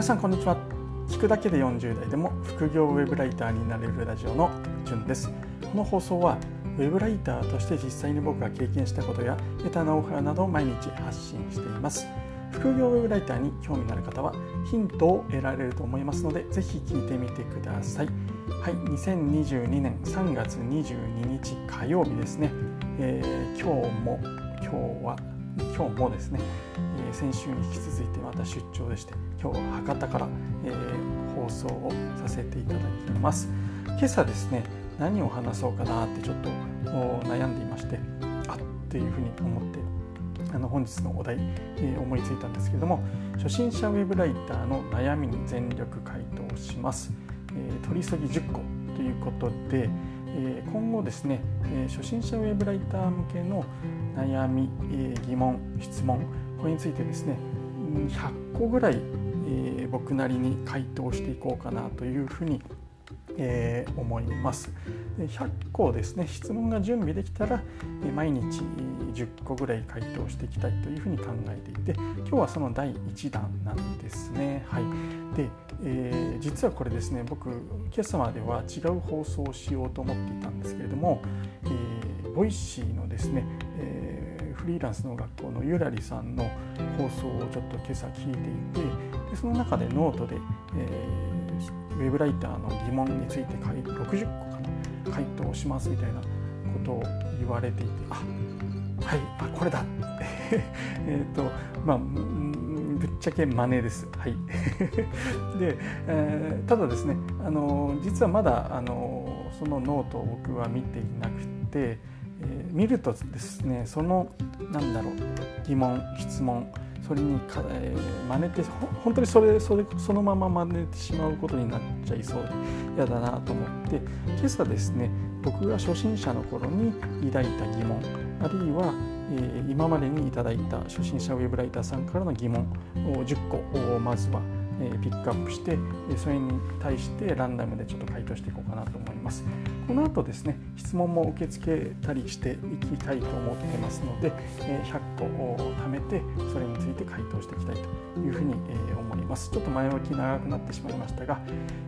皆さんこんにちは。聞くだけで40代でも副業ウェブライターになれるラジオのじゅんです。この放送はウェブライターとして実際に僕が経験したことや得たノウハウなどを毎日発信しています。副業ウェブライターに興味のある方はヒントを得られると思いますのでぜひ聞いてみてください。はい2022年3月22日火曜日ですね、えー、今日も今日は今日もですね、先週に引き続いてまた出張でして今日は博多から、えー、放送をさせていただきます。今朝ですね何を話そうかなってちょっと悩んでいましてあっていうふうに思ってあの本日のお題、えー、思いついたんですけれども初心者ウェブライターの悩みに全力回答します、えー、取り急ぎ10個ということで、えー、今後ですね、え初心者ウェブライター向けの悩み、え疑問質問これについてですね100個ぐらい、え僕なりに回答していこうかなというふうにえー、思います。100個ですね質問が準備できたら毎日10個ぐらい回答していきたいというふうに考えていて今日はその第1弾なんですね。はい。で、えー、実はこれですね僕今朝までは違う放送をしようと思っていたんですけれども、えー、 Voicyのですね、フリーランスの学校のゆらりさんの放送をちょっと今朝聞いていてでその中でノートで、えーウェブライターの疑問について60個かな回答しますみたいなことを言われていてあはいあこれだえっとまあぶっちゃけ真似です。はい、で、えー、ただですねあの実はまだあのそのノートを僕は見ていなくて、えー、見るとですねそのなんだろう疑問質問それにか、えー、真似て本当にそれそれそのまま真似てしまうことになっちゃいそうで嫌だなと思って今朝ですね僕が初心者の頃に抱いた疑問あるいは、えー、今までにいただいた初心者ウェブライターさんからの疑問を10個をまずはえピックアップしてそれに対してランダムでちょっと回答していこうかなと思います。この後ですね質問も受け付けたりしていきたいと思ってますので100個を貯めてそれについて回答していきたいというふうに思います。ちょっと前置き長くなってしまいましたが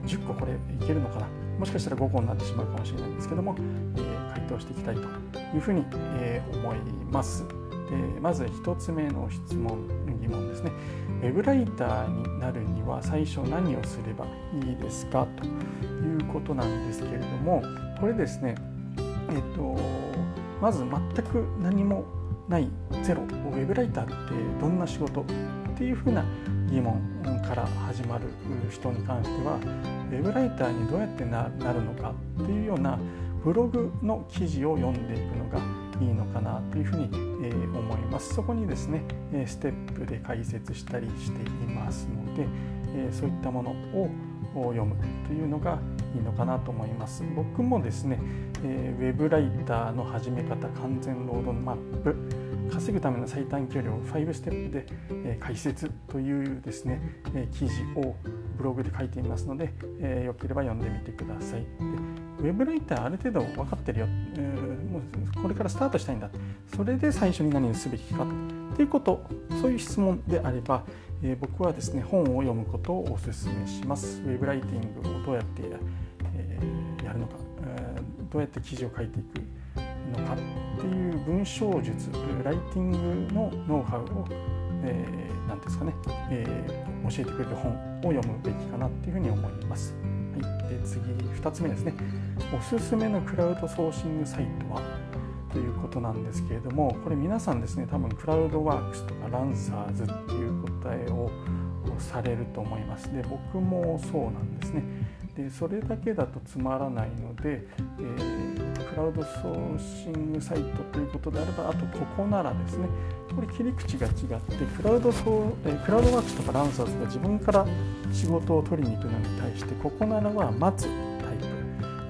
10個これいけるのかな？もしかしたら5個になってしまうかもしれないんですけども、え回答していきたいというふうに、え思います。でまず1つ目の質問疑問ですね。ウェブライターになるには最初何をすればいいですか？と。いうことなんですけれどもこれですねえっとまず全く何もないゼロウェブライターってどんな仕事っていうふうな疑問から始まる人に関してはウェブライターにどうやってなるのかっていうようなブログの記事を読んでいくのがいいのかなというふうに、え思います。そこにですねステップで解説したりしていますので、えそういったものを読むというのがいいのかなと思います。僕もですね、えウェブライターの始め方完全ロードマップ稼ぐための最短距離を5ステップで、え解説というですね、え記事をブログで書いていますので、えよければ読んでみてください。で。ウェブライターある程度分かってるよ、えー、もうこれからスタートしたいんだ。それで最初に何をすべきかということそういう質問であれば、えー、僕はですね本を読むことをお勧めします。ウェブライティングをどうやって、えー、やるのか、えどうやって記事を書いていくのかっていう文章術ライティングのノウハウを何、えー、ですかね、えー、教えてくれる本を読むべきかなっていうふうに思います。はい、で次2つ目ですね。おすすめのクラウドソーシングサイトは？ということなんですけれどもこれ皆さんですね多分クラウドワークスとかランサーズっていう答えをされると思います。で僕もそうなんですね。でそれだけだとつまらないので、えー、クラウドソーシングサイトということであればあとここならですねこれ切り口が違ってクラウドソー、えー、クラウドワークスとかランサーズが自分から仕事を取りに行くのに対してここならは待つ。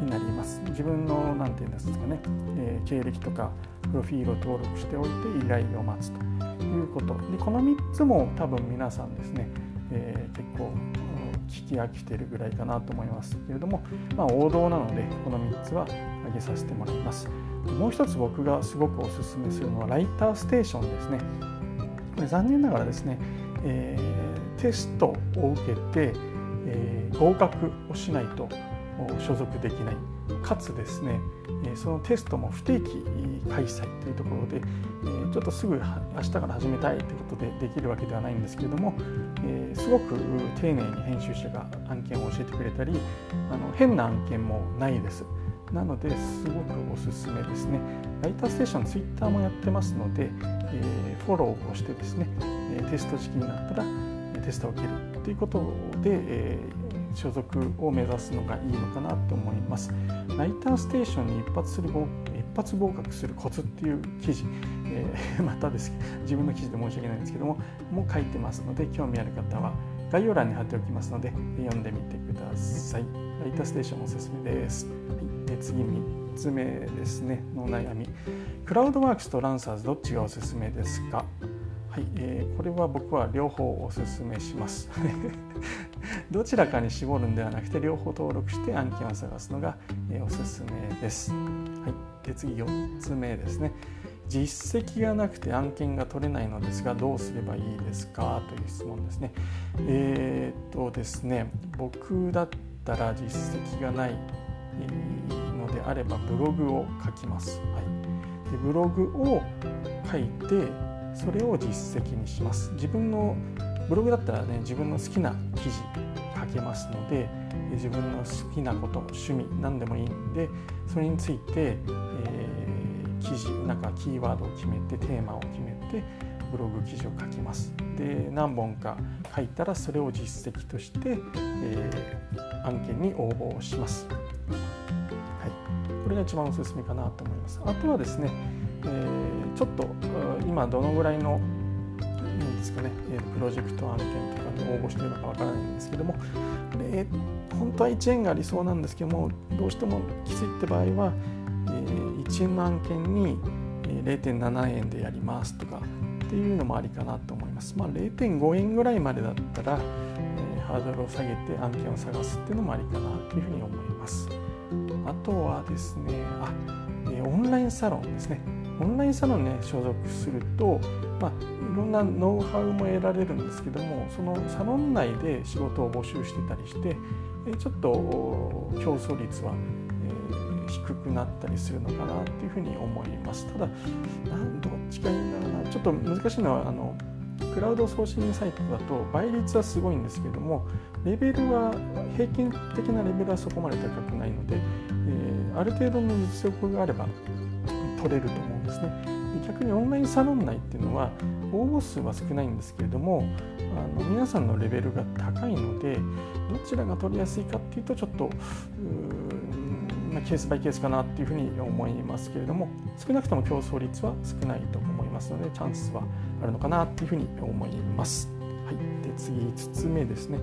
になります。自分の何て言うんですかね、えー、経歴とかプロフィールを登録しておいて依頼を待つということ。でこの3つも多分皆さんですね、えー、結構聞き飽きてるぐらいかなと思いますけれども、まあ、王道なのでこの3つは挙げさせてもらいます。もう一つ僕がすごくおすすめするのはライターステーションですね。これ残念ながらですねえー、テストを受けて、えー、合格をしないと所属できないかつですねそのテストも不定期開催というところでちょっとすぐ明日から始めたいということでできるわけではないんですけれどもすごく丁寧に編集者が案件を教えてくれたりあの変な案件もないです。なのですごくおすすめですね。ライターステーション、ツイッターもやってますので、え、フォローをしてですね、テスト時期になったらテストを受けるということで、え、所属を目指すのがいいのかなと思います。ライターステーションに一発する一発合格するコツっていう記事、えー、またです自分の記事で申し訳ないんですけども、もう書いてますので、興味ある方は概要欄に貼っておきますので、読んでみてください。ライターステーションおすすめです。はい次3つ目ですねの悩みクラウドワークスとランサーズどっちがおすすめですか？はい、えー、これは僕は両方おすすめします。どちらかに絞るんではなくて両方登録して案件を探すのが、えー、おすすめです、はい、で次4つ目ですね。実績がなくて案件が取れないのですがどうすればいいですかという質問ですね。えー、っとですね僕だったら実績がないのであればブログを書きます。はい、でブログを書いてそれを実績にします。自分のブログだったらね自分の好きな記事書けますので自分の好きなこと趣味何でもいいんでそれについて、えー、記事なんかキーワードを決めてテーマを決めてブログ記事を書きます。で何本か書いたらそれを実績として、えー、案件に応募します。はいこれが一番おすすめかなと思います。あとはですね、えー、ちょっと今どのぐらいのいいんですかねえ、プロジェクト案件とかに応募しているのかわからないんですけども、えー、本当は1円が理想なんですけども、どうしてもきついって場合は、えー、1円の案件に0.7円でやりますとかっていうのもありかなと思います。まあ、0.5円ぐらいまでだったら、え、ハードルを下げて案件を探すっていうのもありかなというふうに思います。あとはですねあ、えオンラインサロンですねオンラインサロンに、ね、所属すると、まあ、いろんなノウハウも得られるんですけどもそのサロン内で仕事を募集してたりしてちょっと競争率は、え低くなったりするのかなというふうに思います。ただなんどっちがいいんだろうな。ちょっと難しいのはあのクラウド送信サイトだと倍率はすごいんですけどもレベルは平均的なレベルはそこまで高くないので、えー、ある程度の実力があれば取れると思ですね。逆にオンラインサロン内っていうのは応募数は少ないんですけれどもあの皆さんのレベルが高いのでどちらが取りやすいかっていうとちょっとまケースバイケースかなっていうふうに思いますけれども少なくとも競争率は少ないと思いますのでチャンスはあるのかなっていうふうに思います。次5つ目ですね。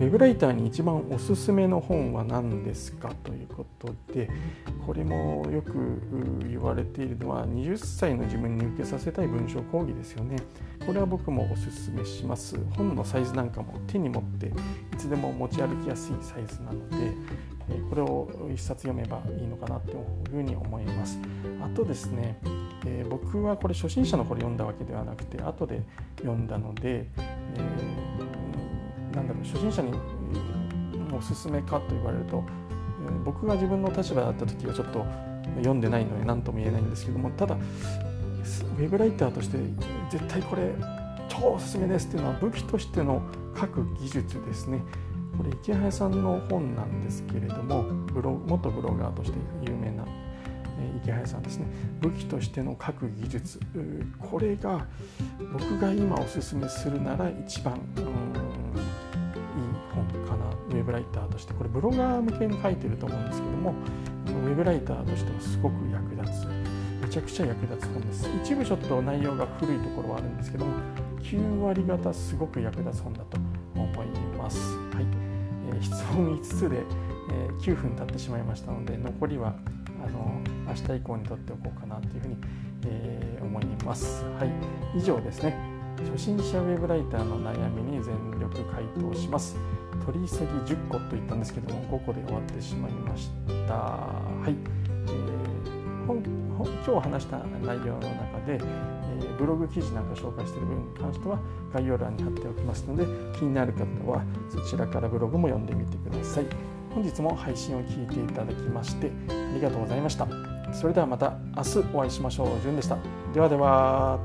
ウェブライターに一番おすすめの本は何ですかということでこれもよく言われているのは20歳の自分に受けさせたい文章講義ですよね。これは僕もおすすめします。本のサイズなんかも手に持っていつでも持ち歩きやすいサイズなのでこれを1冊読めばいいのかなというふうに思います。あとですねえー、僕はこれ初心者の頃読んだわけではなくて後で読んだので、えなんだろう初心者におすすめかと言われるとえ僕が自分の立場だった時はちょっと読んでないので何とも言えないんですけどもただウェブライターとして絶対これ超おすすめですっていうのは武器としての書く技術ですね。これ池早さんの本なんですけれどもブロ元ブロガーとして有名な池早さんですね。武器としての書く技術。これが僕が今おすすめするなら一番、うんウェブライターとして。これブロガー向けに書いてると思うんですけどもウェブライターとしてもすごく役立つ。めちゃくちゃ役立つ本です。一部ちょっと内容が古いところはあるんですけども9割方すごく役立つ本だと思います、はい。えー、質問5つで、えー、9分経ってしまいましたので残りはあの明日以降にとっておこうかなというふうに、えー、思います。はい、以上ですね初心者ウェブライターの悩みに全力回答します。取り急ぎ10個と言ったんですけども5個で終わってしまいました。はい、えー、本今日話した内容の中で、えー、ブログ記事なんか紹介している分に関しては概要欄に貼っておきますので気になる方はそちらからブログも読んでみてください。本日も配信を聞いていただきましてありがとうございました。それではまた明日お会いしましょう。じゅんでした。ではでは。